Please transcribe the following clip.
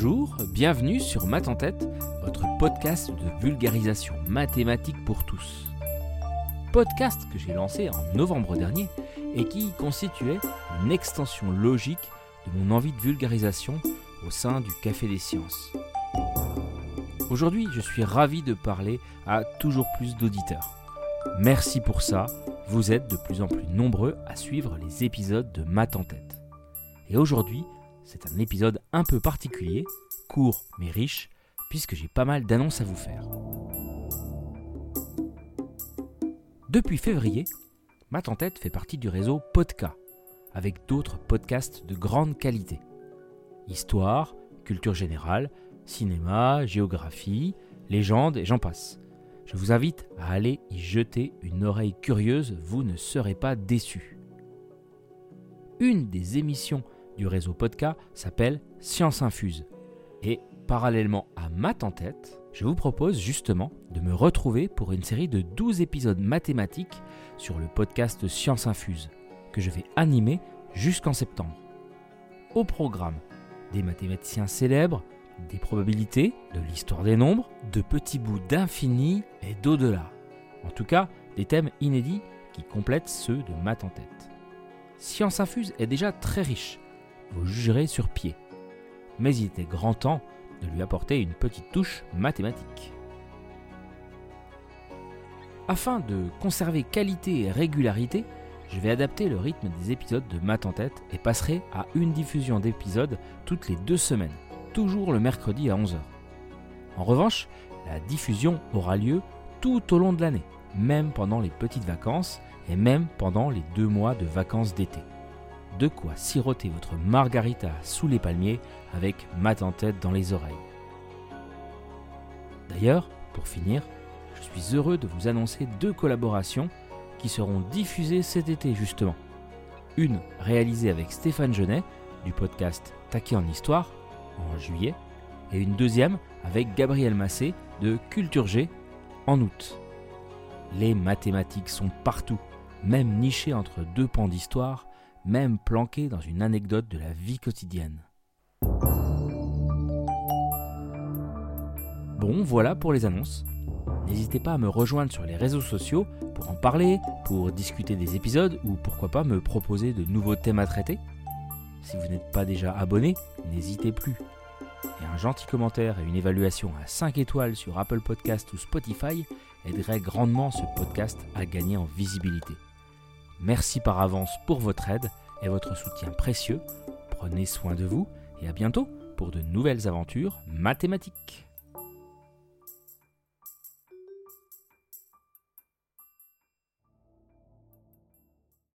Bonjour, bienvenue sur Math votre podcast de vulgarisation mathématique pour tous. Podcast que j'ai lancé en novembre dernier et qui constituait une extension logique de mon envie de vulgarisation au sein du Café des Sciences. Aujourd'hui, je suis ravi de parler à toujours plus d'auditeurs. Merci pour ça, vous êtes de plus en plus nombreux à suivre les épisodes de Math. Et aujourd'hui, c'est un épisode un peu particulier, court mais riche, puisque j'ai pas mal d'annonces à vous faire. Depuis février, Math en tête fait partie du réseau Podca, avec d'autres podcasts de grande qualité. Histoire, culture générale, cinéma, géographie, légende et j'en passe. Je vous invite à aller y jeter une oreille curieuse, vous ne serez pas déçus. Une des émissions du réseau Podca s'appelle Science Infuse. Et parallèlement à Math en tête, je vous propose justement de me retrouver pour une série de 12 épisodes mathématiques sur le podcast Science Infuse, que je vais animer jusqu'en septembre. Au programme, des mathématiciens célèbres, des probabilités, de l'histoire des nombres, de petits bouts d'infini et d'au-delà. En tout cas, des thèmes inédits qui complètent ceux de Math en tête. Science Infuse est déjà très riche, vous jugerez sur pied. Mais il était grand temps de lui apporter une petite touche mathématique. Afin de conserver qualité et régularité, je vais adapter le rythme des épisodes de Math en tête et passerai à une diffusion d'épisodes toutes les deux semaines, toujours le mercredi à 11h. En revanche, la diffusion aura lieu tout au long de l'année, même pendant les petites vacances et même pendant les deux mois de vacances d'été de quoi siroter votre margarita sous les palmiers avec mat en tête dans les oreilles. D'ailleurs, pour finir, je suis heureux de vous annoncer deux collaborations qui seront diffusées cet été justement. Une réalisée avec Stéphane Genet du podcast Taquet en Histoire en juillet et une deuxième avec Gabriel Massé de Culture G en août. Les mathématiques sont partout, même nichées entre deux pans d'histoire même planqué dans une anecdote de la vie quotidienne. Bon, voilà pour les annonces. N'hésitez pas à me rejoindre sur les réseaux sociaux pour en parler, pour discuter des épisodes ou pourquoi pas me proposer de nouveaux thèmes à traiter. Si vous n'êtes pas déjà abonné, n'hésitez plus. Et un gentil commentaire et une évaluation à 5 étoiles sur Apple Podcast ou Spotify aiderait grandement ce podcast à gagner en visibilité. Merci par avance pour votre aide et votre soutien précieux. Prenez soin de vous et à bientôt pour de nouvelles aventures mathématiques.